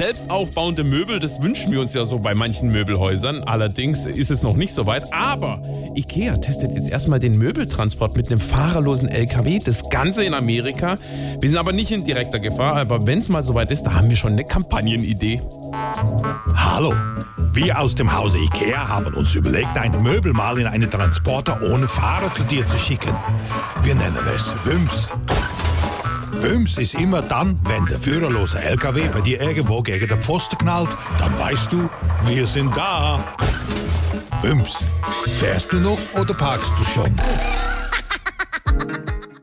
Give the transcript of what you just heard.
Selbst aufbauende Möbel, das wünschen wir uns ja so bei manchen Möbelhäusern. Allerdings ist es noch nicht so weit. Aber Ikea testet jetzt erstmal den Möbeltransport mit einem fahrerlosen LKW. Das Ganze in Amerika. Wir sind aber nicht in direkter Gefahr. Aber wenn es mal soweit ist, da haben wir schon eine Kampagnenidee. Hallo, wir aus dem Hause Ikea haben uns überlegt, ein Möbel mal in einen Transporter ohne Fahrer zu dir zu schicken. Wir nennen es WIMS. WIMS ist immer dann, wenn der führerlose LKW bei dir irgendwo gegen den Pfosten knallt, dann weißt du, wir sind da. WIMS. Fährst du noch oder parkst du schon?